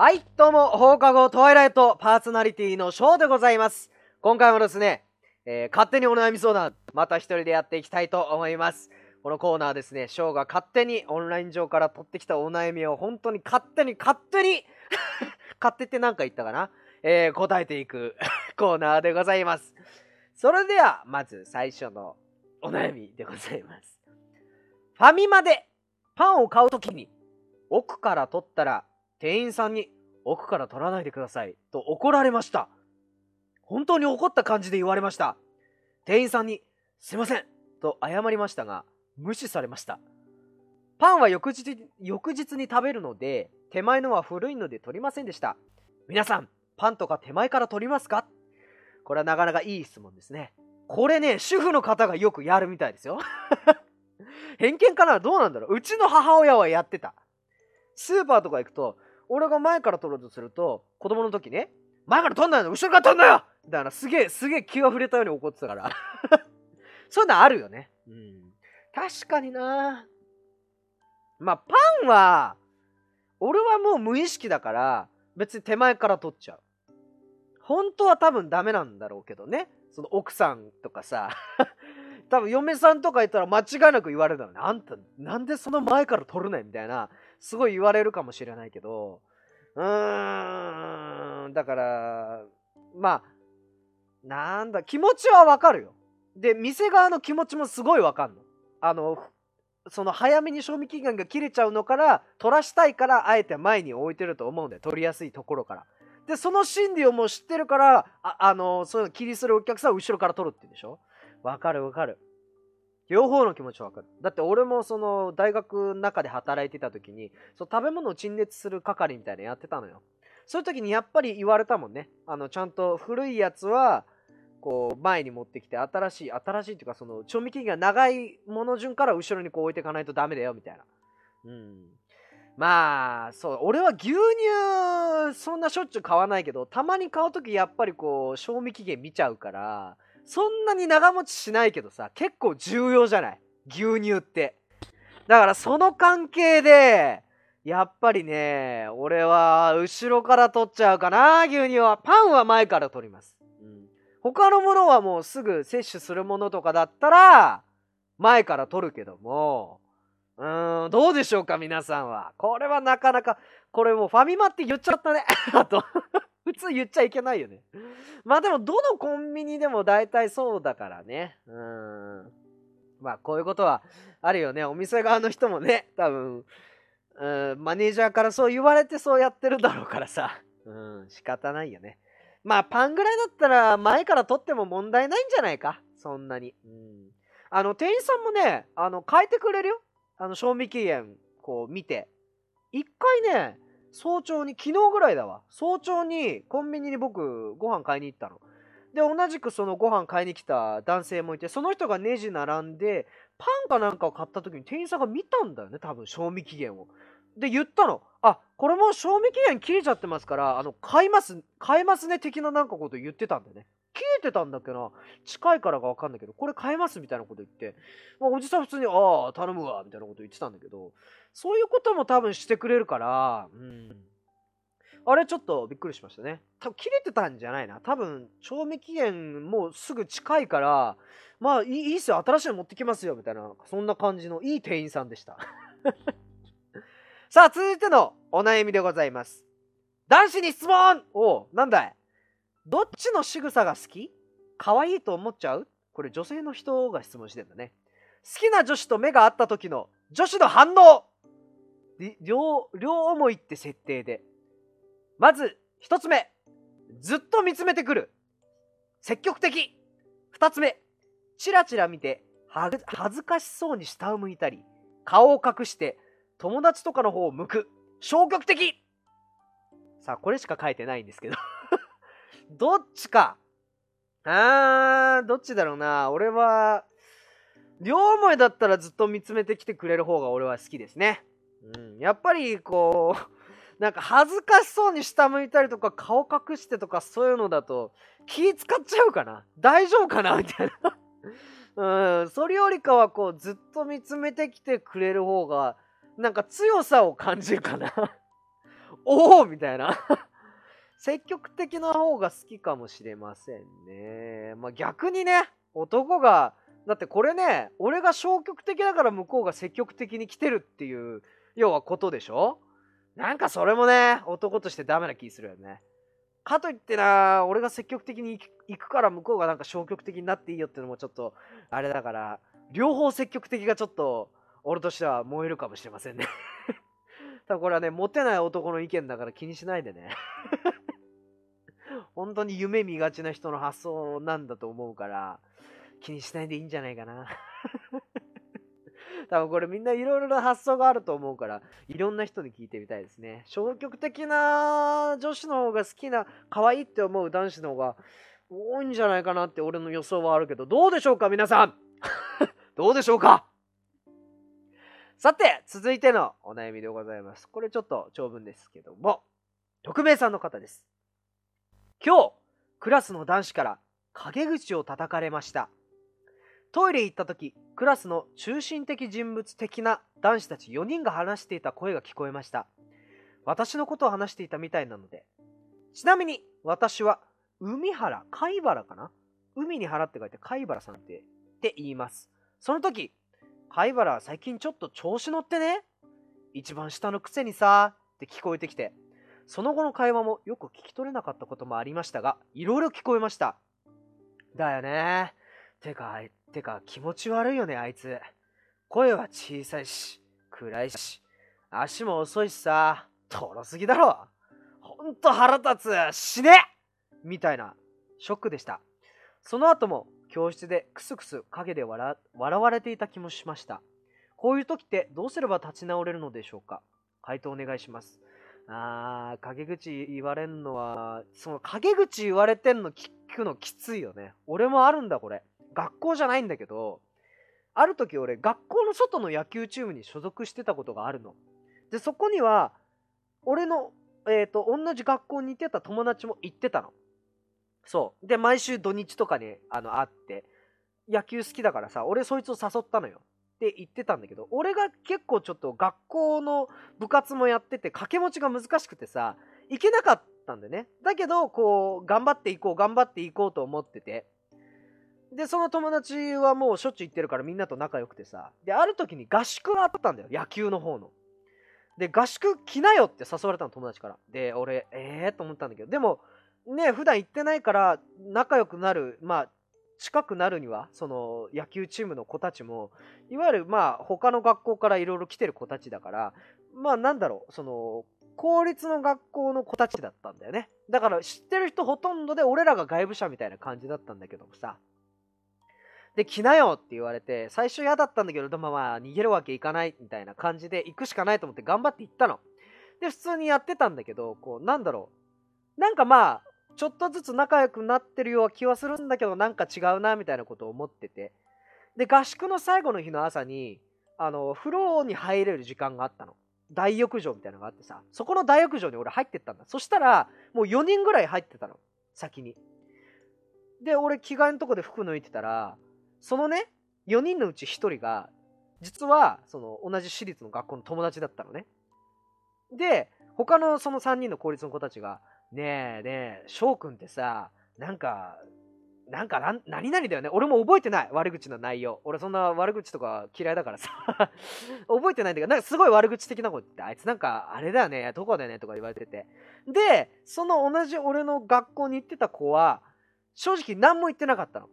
はい、どうも、放課後トワイライトパーソナリティのショーでございます。今回もですね、えー勝手にお悩み相談、また一人でやっていきたいと思います。このコーナーですね、ショーが勝手にオンライン上から取ってきたお悩みを本当に勝手に勝手に 勝手って何か言ったかな、えー答えていく コーナーでございます。それでは、まず最初のお悩みでございます。ファミマでパンを買うときに奥から取ったら店員さんに奥から取らないでくださいと怒られました。本当に怒った感じで言われました。店員さんにすいませんと謝りましたが無視されました。パンは翌日翌日に食べるので手前のは古いので取りませんでした。皆さん、パンとか手前から取りますか？これはなかなかいい質問ですね。これね、主婦の方がよくやるみたいですよ。偏見かな？どうなんだろう？うちの母親はやってた。スーパーとか行くと、俺が前から取ろうとすると、子供の時ね、前から取んないの後ろから取んなよみたいな、すげえ、すげえ気が触れたように怒ってたから。そういうのあるよね。うん。確かになまあ、パンは、俺はもう無意識だから、別に手前から取っちゃう。本当は多分ダメなんだろうけどね。その奥さんとかさ、多分嫁さんとかいたら間違いなく言われるだろうね。あんた、なんでその前から取るねんみたいな、すごい言われるかもしれないけど、うーん、だから、まあ、なんだ、気持ちはわかるよ。で、店側の気持ちもすごいわかんの。あの、その早めに賞味期限が切れちゃうのから、取らしたいから、あえて前に置いてると思うんだよ。取りやすいところから。で、その心理をもう知ってるから、あ、あの、そういうの気にするお客さんを後ろから取るって言うんでしょ？わかるわかる。両方の気持ちわかる。だって俺もその大学の中で働いてた時に、そう食べ物を陳列する係みたいなのやってたのよ。そういう時にやっぱり言われたもんね。あの、ちゃんと古いやつは、こう、前に持ってきて、新しい、新しいっていうか、その、賞味期限が長いもの順から後ろにこう置いていかないとダメだよ、みたいな。うん。まあ、そう、俺は牛乳、そんなしょっちゅう買わないけど、たまに買う時やっぱりこう、賞味期限見ちゃうから、そんなに長持ちしないけどさ、結構重要じゃない？牛乳って。だからその関係で、やっぱりね、俺は後ろから取っちゃうかな、牛乳は。パンは前から取ります。うん、他のものはもうすぐ摂取するものとかだったら、前から取るけども、うーん、どうでしょうか、皆さんは。これはなかなか、これもうファミマって言っちゃったね。あと、普通言っちゃいけないよね。まあでも、どのコンビニでも大体そうだからね。うん。まあ、こういうことはあるよね。お店側の人もね、多分、マネージャーからそう言われてそうやってるだろうからさ。うん、仕方ないよね。まあ、パンぐらいだったら前から取っても問題ないんじゃないか。そんなに。うん。あの、店員さんもね、あの、変えてくれるよ。あの、賞味期限、こう見て。一回ね、早朝に、昨日ぐらいだわ。早朝にコンビニに僕ご飯買いに行ったの。で、同じくそのご飯買いに来た男性もいて、その人がネジ並んで、パンかなんかを買った時に店員さんが見たんだよね、多分、賞味期限を。で、言ったの。あ、これも賞味期限切れちゃってますから、あの、買います、買えますね、的ななんかこと言ってたんだよね。切れてたんだっけな近いからかわかんないけど、これ買えますみたいなこと言って、まあ、おじさん普通に、ああ、頼むわ、みたいなこと言ってたんだけど、そういうことも多分してくれるから、うん。あれちょっとびっくりしましたね。多分切れてたんじゃないな。多分、賞味期限もうすぐ近いから、まあいいいいっすよ、新しいの持ってきますよ、みたいな、そんな感じのいい店員さんでした。さあ、続いてのお悩みでございます。男子に質問お、なんだいどっちの仕草が好き？可愛いと思っちゃう？これ女性の人が質問してんだね。好きな女子と目が合った時の女子の反応両、両思いって設定で。まず、一つ目。ずっと見つめてくる。積極的。二つ目。チラチラ見て、恥ずかしそうに下を向いたり、顔を隠して、友達とかの方を向く。消極的さあ、これしか書いてないんですけど。どっちか。あー、どっちだろうな。俺は、両思いだったらずっと見つめてきてくれる方が俺は好きですね。うん、やっぱりこう、なんか恥ずかしそうに下向いたりとか顔隠してとかそういうのだと気使っちゃうかな大丈夫かな？みたいな。うん、それよりかはこうずっと見つめてきてくれる方がなんか強さを感じるかな。おおみたいな積極的な方が好きかもしれませんね。まあ逆にね、男が、だってこれね、俺が消極的だから向こうが積極的に来てるっていう、要はことでしょ？なんかそれもね、男としてダメな気するよね。かといってな、俺が積極的に行くから向こうがなんか消極的になっていいよっていうのもちょっと、あれだから、両方積極的がちょっと、俺としては燃えるかもしれませんね 多分これはね、モテない男の意見だから気にしないでね本当に夢見がちな人の発想なんだと思うから、気にしないでいいんじゃないかな 多分これみんないろいろな発想があると思うから、いろんな人に聞いてみたいですね。消極的な女子の方が好きな、可愛いって思う男子の方が多いんじゃないかなって俺の予想はあるけど、どうでしょうか皆さん どうでしょうかさて、続いてのお悩みでございます。これちょっと長文ですけども、匿名さんの方です。今日、クラスの男子から陰口を叩かれました。トイレ行った時、クラスの中心的人物的な男子たち4人が話していた声が聞こえました。私のことを話していたみたいなので。ちなみに、私は、海原、貝原かな？海に原って書いて貝原さんって、って言います。その時、貝原最近ちょっと調子乗ってね？一番下のくせにさって聞こえてきて、その後の会話もよく聞き取れなかったこともありましたが、いろいろ聞こえました。だよね。てか、てか気持ち悪いよね、あいつ。声は小さいし、暗いし、足も遅いしさ、とろすぎだろ。ほんと腹立つ、死ねみたいな、ショックでした。その後も教室でクスクス陰で笑われていた気もしました。こういう時ってどうすれば立ち直れるのでしょうか？回答お願いします。あー、陰口言われんのは、その陰口言われてんの聞くのきついよね。俺もあるんだ、これ。学校じゃないんだけど、ある時俺、学校の外の野球チームに所属してたことがあるの。で、そこには、俺の、えっ、ー、と、同じ学校に行ってた友達も行ってたの。そう。で、毎週土日とかに、あの、会って、野球好きだからさ、俺そいつを誘ったのよ。って言ってたんだけど、俺が結構ちょっと学校の部活もやってて、掛け持ちが難しくてさ、行けなかったんだよね。だけど、こう、頑張っていこう、頑張っていこうと思ってて。で、その友達はもうしょっちゅう行ってるからみんなと仲良くてさ。で、ある時に合宿があったんだよ。野球の方の。で、合宿来なよって誘われたの、友達から。で、俺、ええー、と思ったんだけど、でも、ね、普段行ってないから仲良くなる、まあ、近くなるには、その野球チームの子たちも、いわゆるまあ他の学校からいろいろ来てる子たちだから、まあなんだろう、その、公立の学校の子たちだったんだよね。だから知ってる人ほとんどで俺らが外部者みたいな感じだったんだけどもさ。で、来なよって言われて、最初嫌だったんだけど、でもまあ逃げるわけいかないみたいな感じで行くしかないと思って頑張って行ったの。で、普通にやってたんだけど、こう、なんだろう。なんかまあ、ちょっとずつ仲良くなってるような気はするんだけど、なんか違うな、みたいなことを思ってて。で、合宿の最後の日の朝に、あの、風呂に入れる時間があったの。大浴場みたいなのがあってさ、そこの大浴場に俺入ってったんだ。そしたら、もう4人ぐらい入ってたの。先に。で、俺着替えのとこで服脱いでたら、そのね、4人のうち1人が、実は、その、同じ私立の学校の友達だったのね。で、他のその3人の公立の子たちが、ねえねえ、翔くんってさ、なんか、なんかな、何々だよね。俺も覚えてない。悪口の内容。俺そんな悪口とか嫌いだからさ。覚えてないんだけど、なんかすごい悪口的なこと言って、あいつなんか、あれだよね、どこだよね、とか言われてて。で、その同じ俺の学校に行ってた子は、正直何も言ってなかったの。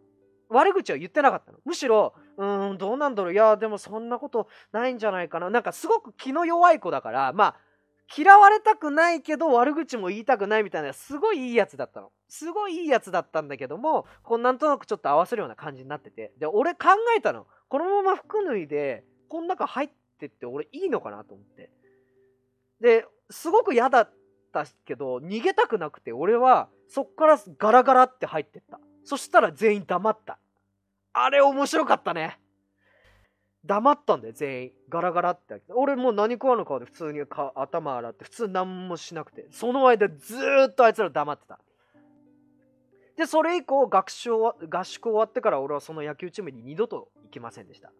悪口は言ってなかったの。むしろ、うーん、どうなんだろう。いや、でもそんなことないんじゃないかな。なんかすごく気の弱い子だから、まあ、嫌われたくないけど悪口も言いたくないみたいなすごいいいやつだったの。すごいいいやつだったんだけども、こうなんとなくちょっと合わせるような感じになってて。で、俺考えたの。このまま服脱いで、この中入ってって俺いいのかなと思って。で、すごく嫌だったけど、逃げたくなくて、俺はそっからガラガラって入ってった。そしたら全員黙った。あれ面白かったね。黙ったんだよ、全員。ガラガラって。俺もう何食わぬ顔で普通に頭洗って、普通何もしなくて。その間ずーっとあいつら黙ってた。で、それ以降、合宿合宿終わってから俺はその野球チームに二度と行きませんでした。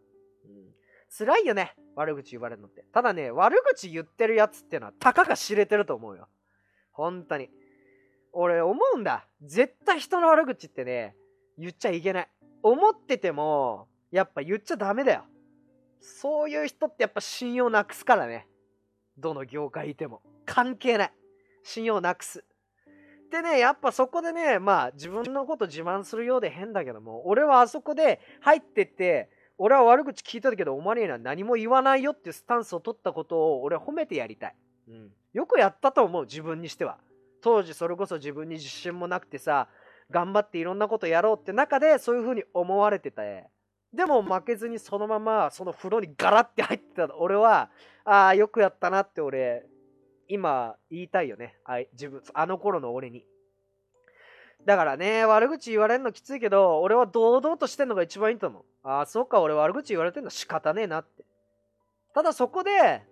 うん、辛いよね悪口言われるのってただね悪口言ってるやつってのはたかが知れてると思うよ本当に俺思うんだ絶対人の悪口ってね言っちゃいけない思っててもやっぱ言っちゃダメだよそういう人ってやっぱ信用なくすからね。どの業界いても。関係ない。信用なくす。でねやっぱそこでねまあ自分のこと自慢するようで変だけども俺はあそこで入ってって俺は悪口聞いたけどお前には何も言わないよっていうスタンスを取ったことを俺は褒めてやりたい、うん、よくやったと思う自分にしては。当時それこそ自分に自信もなくてさ頑張っていろんなことやろうって中でそういう風に思われてて。でも負けずにそのままその風呂にガラって入ってた。俺はああよくやったなって俺今言いたいよね。あ自分あの頃の俺に。だからね悪口言われるのきついけど俺は堂々としてんのが一番いいと思う。ああそっか俺悪口言われてんの仕方ねえなって。ただそこで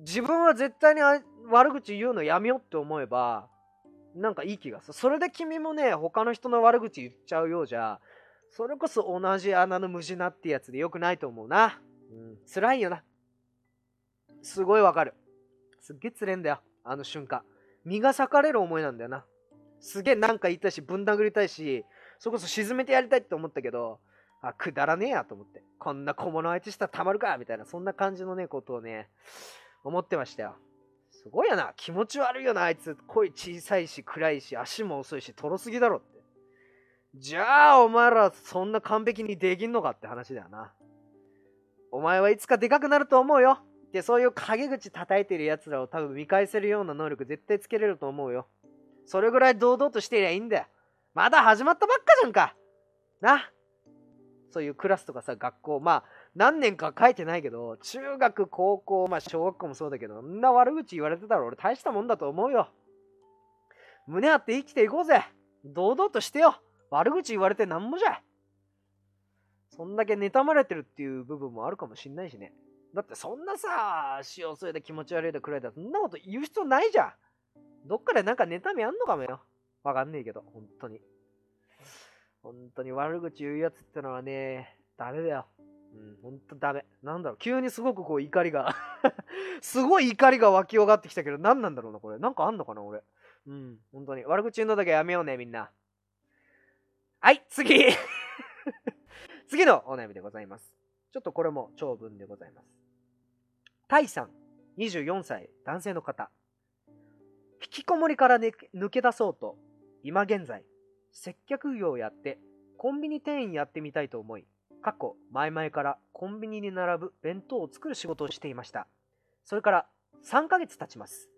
自分は絶対に悪口言うのやめようって思えばなんかいい気がする。それで君もね他の人の悪口言っちゃうようじゃそれこそ同じ穴の無地なってやつでよくないと思うな。うん。辛いよな。すごいわかる。すっげえつれんだよ。あの瞬間。身が裂かれる思いなんだよな。すげえなんか言いたいしぶん殴りたいしそれこそ沈めてやりたいって思ったけどあくだらねえやと思って。こんな小物相手したらたまるかみたいなそんな感じのねことをね思ってましたよ。すごいよな。気持ち悪いよなあいつ。声小さいし暗いし足も遅いしとろすぎだろって。じゃあお前らそんな完璧にできんのかって話だよな。お前はいつかでかくなると思うよ。でそういう陰口叩いてる奴らを多分見返せるような能力絶対つけれると思うよ。それぐらい堂々としてりゃいいんだよ。まだ始まったばっかじゃんか。な。そういうクラスとかさ学校。まあ何年か書いてないけど中学高校まあ小学校もそうだけどんな悪口言われてたら俺大したもんだと思うよ。胸張って生きていこうぜ。堂々としてよ。悪口言われてなんもじゃそんだけ妬まれてるっていう部分もあるかもしんないしねだってそんなさ塩添えで気持ち悪いでくらいだそんなこと言う必要ないじゃんどっかでなんか妬みあんのかもよわかんねえけど本当に本当に悪口言うやつってのはねダメだようん、ほんとダメ。なんだろう、急にすごくこう怒りが すごい怒りが湧き上がってきたけど、何なんだろうな、これ。なんかあんのかな、俺。うん、本当に。悪口言うのだけやめようね、みんな。はい、次 次のお悩みでございます。ちょっとこれも長文でございます。タイさん、24歳、男性の方。引きこもりから、抜け出そうと、今現在、接客業をやって、コンビニ店員やってみたいと思い、過去前々からコンビニに並ぶ弁当を作る仕事をしていました。それから3ヶ月経ちます。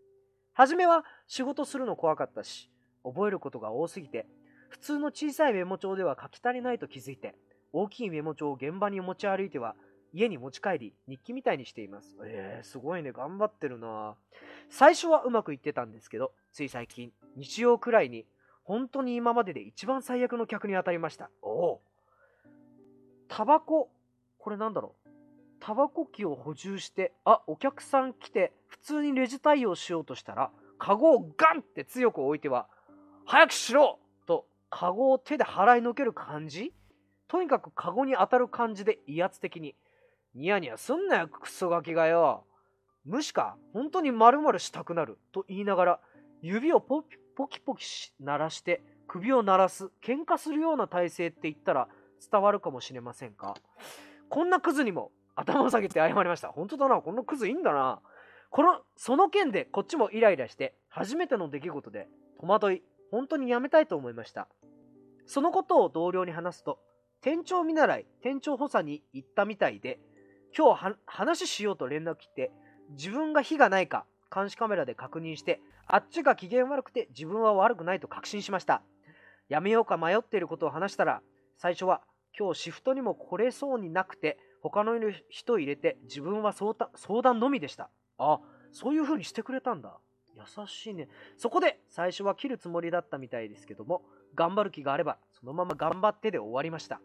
初めは仕事するの怖かったし、覚えることが多すぎて、普通の小さいメモ帳では書き足りないと気づいて、大きいメモ帳を現場に持ち歩いては、家に持ち帰り、日記みたいにしています。えー、すごいね、頑張ってるな最初はうまくいってたんですけど、つい最近、日曜くらいに、本当に今までで一番最悪の客に当たりました。おおタバコ、これなんだろう。タバコ機を補充して、あ、お客さん来て、普通にレジ対応しようとしたら、カゴをガンって強く置いては、早くしろ、カゴを手で払いのける感じ？とにかくカゴに当たる感じで威圧的に。ニヤニヤすんなよ、クソガキがよ。無視か、本当に丸々したくなる。と言いながら、指をポキポキポキ鳴らして、首を鳴らす、喧嘩するような体勢って言ったら、伝わるかもしれませんか？こんなクズにも頭を下げて謝りました。本当だな、このクズいいんだな。この、その件でこっちもイライラして、初めての出来事で戸惑い、本当にやめたいと思いました。そのことを同僚に話すと、店長見習い、店長補佐に行ったみたいで、今日話しようと連絡来て、自分が非がないか監視カメラで確認して、あっちが機嫌悪くて自分は悪くないと確信しました。やめようか迷っていることを話したら、最初は今日シフトにも来れそうになくて他の人入れて自分は相談のみでした。あそういう風にしてくれたんだ。優しいね。そこで最初は切るつもりだったみたいですけども頑張る気があればそのまま頑張ってで終わりました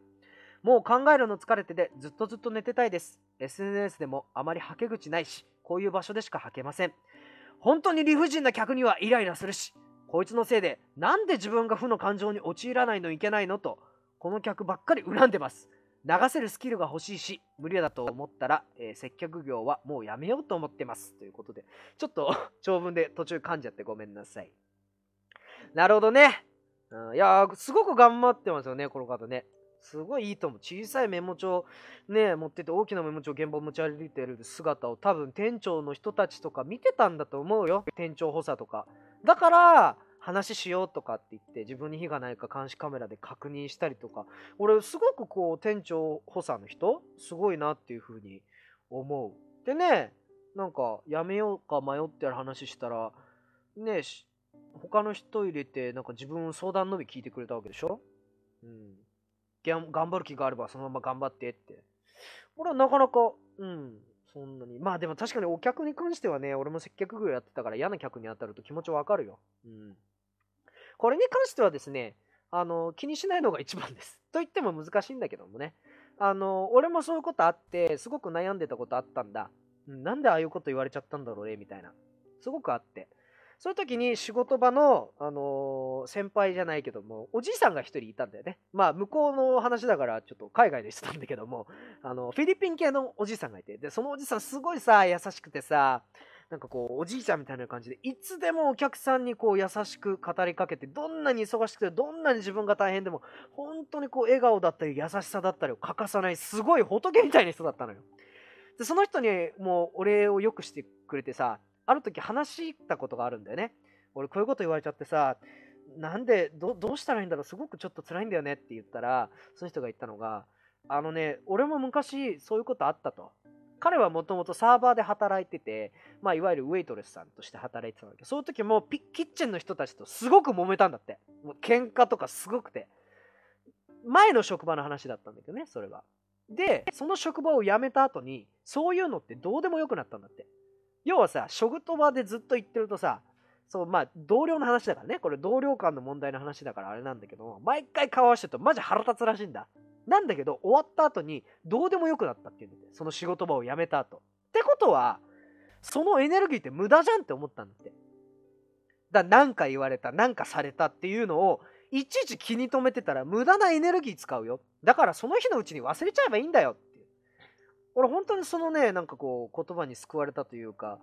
もう考えるの疲れててずっとずっと寝てたいです SNS でもあまりはけ口ないしこういう場所でしかはけません本当に理不尽な客にはイライラするしこいつのせいでなんで自分が負の感情に陥らないのいけないのとこの客ばっかり恨んでます。流せるスキルが欲しいし、無理だと思ったら、えー、接客業はもうやめようと思ってます。ということで、ちょっと 長文で途中噛んじゃってごめんなさい。なるほどね。うん、いやすごく頑張ってますよね、この方ね。すごいいいと思う。小さいメモ帳ね、持ってて大きなメモ帳現場を持ち歩いてる姿を多分店長の人たちとか見てたんだと思うよ。店長補佐とか。だから、話しようとかって言って自分に火がないか監視カメラで確認したりとか俺すごくこう店長補佐の人すごいなっていうふうに思うでねなんかやめようか迷ってる話したらね他の人入れてなんか自分相談のみ聞いてくれたわけでしょ？うん頑張る気があればそのまま頑張ってって俺はなかなかうんそんなにまあでも確かにお客に関してはね俺も接客業やってたから嫌な客に当たると気持ちわかるようんこれに関してはですね、あの、気にしないのが一番です。と言っても難しいんだけどもね。あの、俺もそういうことあって、すごく悩んでたことあったんだ。うんなんでああいうこと言われちゃったんだろうね、みたいな。すごくあって。そういう時に仕事場の、あのー、先輩じゃないけども、おじいさんが一人いたんだよね。まあ、向こうの話だから、ちょっと海外でしてたんだけども、あの、フィリピン系のおじいさんがいて、で、そのおじいさんすごいさ、優しくてさ、なんかこう、おじいちゃんみたいな感じで、いつでもお客さんにこう、優しく語りかけて、どんなに忙しくて、どんなに自分が大変でも、本当にこう、笑顔だったり、優しさだったりを欠かさない、すごい仏みたいな人だったのよ。で、その人にもう、お礼をよくしてくれてさ、ある時話したことがあるんだよね。俺、こういうこと言われちゃってさ、なんでど、どうしたらいいんだろう、すごくちょっと辛いんだよねって言ったら、その人が言ったのが、あのね、俺も昔そういうことあったと。彼はもともとサーバーで働いてて、まあ、いわゆるウェイトレスさんとして働いてたんだけど、その時もキッチンの人たちとすごく揉めたんだって。もう喧嘩とかすごくて。前の職場の話だったんだけどね、それは。で、その職場を辞めた後に、そういうのってどうでもよくなったんだって。要はさ、職場でずっと言ってるとさ、そう、まあ、同僚の話だからね。これ同僚間の問題の話だからあれなんだけど毎回顔合わせるとマジ腹立つらしいんだ。なんだけど、終わった後に、どうでもよくなったっていうんだって。その仕事場を辞めた後。ってことは、そのエネルギーって無駄じゃんって思ったんだって。だ何か言われた、何かされたっていうのを、いちいち気に留めてたら無駄なエネルギー使うよ。だからその日のうちに忘れちゃえばいいんだよ。俺本当にそのね、なんかこう、言葉に救われたというか、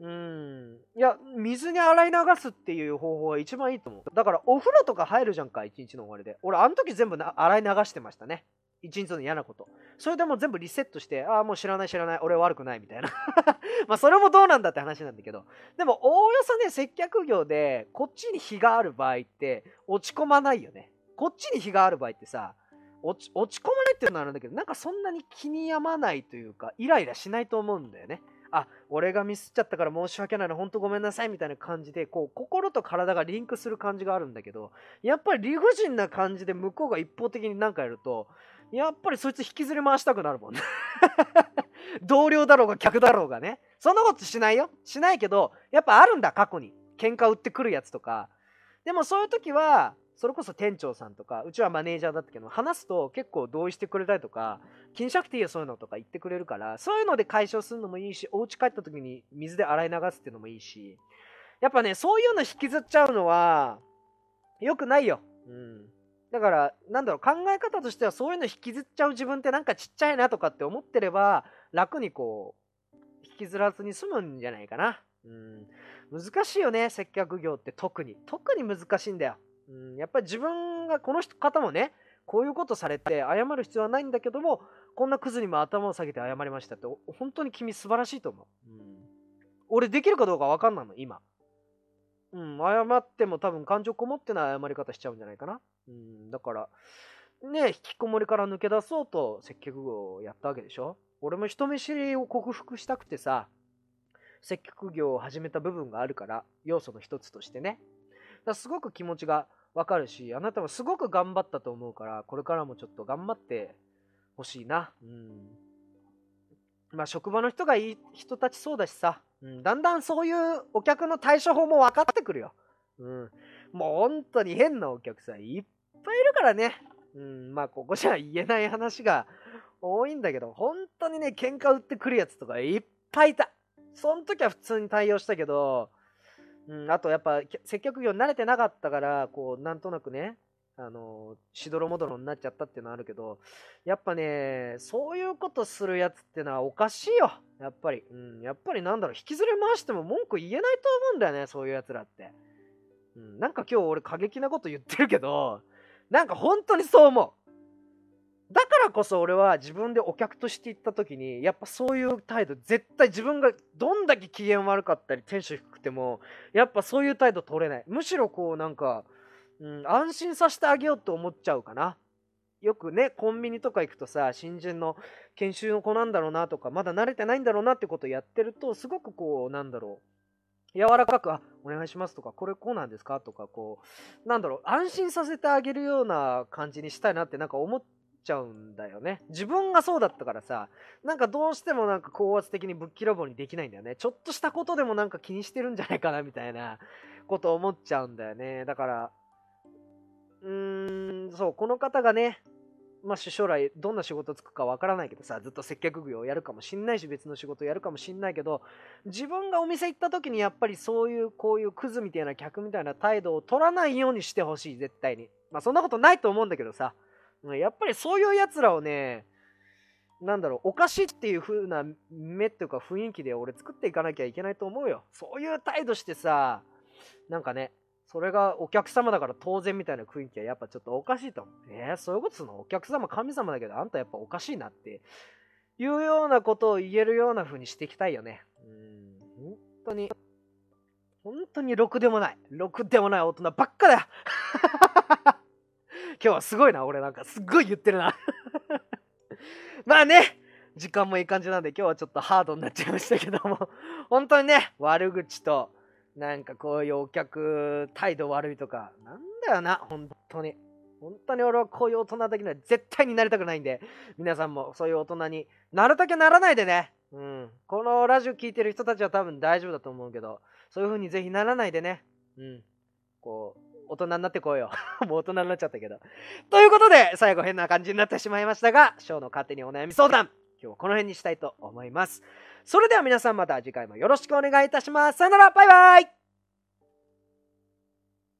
うん。いや、水に洗い流すっていう方法は一番いいと思う。だからお風呂とか入るじゃんか、一日の終わりで。俺、あの時全部洗い流してましたね。一日の嫌なこと。それでも全部リセットして、ああ、もう知らない知らない、俺悪くないみたいな。まあ、それもどうなんだって話なんだけど。でも、おおよそね、接客業で、こっちに日がある場合って、落ち込まないよね。こっちに日がある場合ってさ、落ち落ち込まないっていうのはあるんだけど、なんかそんなに気に病まないというか、イライラしないと思うんだよね。あ俺がミスっちゃったから申し訳ないの本当ごめんなさいみたいな感じでこう心と体がリンクする感じがあるんだけどやっぱり理不尽な感じで向こうが一方的に何かやるとやっぱりそいつ引きずり回したくなるもんね。同僚だろうが客だろうがね。そんなことしないよ。しないけどやっぱあるんだ過去に。喧嘩売ってくるやつとか。でもそういう時はそれこそ店長さんとかうちはマネージャーだったけど話すと結構同意してくれたりとか気にしなくていいよそういうのとか言ってくれるからそういうので解消するのもいいしお家帰った時に水で洗い流すっていうのもいいしやっぱねそういうの引きずっちゃうのは良くないよ、うん、だからなんだろう考え方としてはそういうの引きずっちゃう自分ってなんかちっちゃいなとかって思ってれば楽にこう引きずらずに済むんじゃないかな、うん、難しいよね接客業って特に。特に難しいんだよ。うん、やっぱり自分がこの人方もねこういうことされて謝る必要はないんだけどもこんなクズにも頭を下げて謝りましたって本当に君素晴らしいと思う、うん、俺できるかどうか分かんないの今。うん謝っても多分感情こもってない謝り方しちゃうんじゃないかな。うんだからね引きこもりから抜け出そうと接客業をやったわけでしょ。俺も人見知りを克服したくてさ接客業を始めた部分があるから要素の一つとしてね。だすごく気持ちがわかるし、あなたもすごく頑張ったと思うから、これからもちょっと頑張ってほしいな。うん。まあ、職場の人がいい人たちそうだしさ、うん、だんだんそういうお客の対処法も分かってくるよ。うん。もう本当に変なお客さんいっぱいいるからね。うん、まあ、ここじゃ言えない話が多いんだけど、本当にね、喧嘩売ってくるやつとかいっぱいいた。その時は普通に対応したけど、うん、あとやっぱ接客業慣れてなかったからこうなんとなくねあのしどろもどろになっちゃったっていうのはあるけどやっぱねそういうことするやつってのはおかしいよやっぱり、うん、やっぱりなんだろう引きずり回しても文句言えないと思うんだよねそういうやつらって、うん、なんか今日俺過激なこと言ってるけどなんか本当にそう思う。だからこそ俺は自分でお客として行った時にやっぱそういう態度絶対自分がどんだけ機嫌悪かったりテンション低くてもやっぱそういう態度取れない。むしろこうなんか、うん、安心させてあげようって思っちゃうかな。よくねコンビニとか行くとさ新人の研修の子なんだろうなとかまだ慣れてないんだろうなってことをやってるとすごくこうなんだろう。柔らかく、あ、お願いしますとか、これこうなんですかとか、こう、なんだろう、安心させてあげるような感じにしたいなってなんか思っちゃうんだよね。自分がそうだったからさ、なんかどうしてもなんか高圧的にぶっきらぼうにできないんだよね。ちょっとしたことでもなんか気にしてるんじゃないかなみたいなこと思っちゃうんだよね。だから、うーん、そう、この方がね、まあ、将来どんな仕事つくかわからないけどさずっと接客業をやるかもしんないし別の仕事やるかもしんないけど自分がお店行った時にやっぱりそういうこういうクズみたいな客みたいな態度を取らないようにしてほしい絶対にまあそんなことないと思うんだけどさやっぱりそういうやつらをね、なんだろう、おかしいっていう風な目っていうか雰囲気で俺作っていかなきゃいけないと思うよ。そういう態度してさ、なんかね、それがお客様だから当然みたいな雰囲気はやっぱちょっとおかしいと思う。えー、そういうことするの？お客様神様だけどあんたやっぱおかしいなっていうようなことを言えるような風にしていきたいよね。うん、本当に、本当にろくでもない。ろくでもない大人ばっかだよ今日はすごいな、俺なんかすっごい言ってるな まあね、時間もいい感じなんで今日はちょっとハードになっちゃいましたけども 本当にね、悪口と、なんかこういうお客態度悪いとか、なんだよな、本当に。本当に俺はこういう大人的には絶対になりたくないんで、皆さんもそういう大人になるだけならないでね。うん。このラジオ聞いてる人たちは多分大丈夫だと思うけど、そういう風にぜひならないでね。うん。こう、大人になってこうよ。もう大人になっちゃったけど。ということで、最後変な感じになってしまいましたが、ショーの勝手にお悩み相談、今日はこの辺にしたいと思います。それでは皆さんまた次回もよろしくお願いいたします。さよなら、バイバイ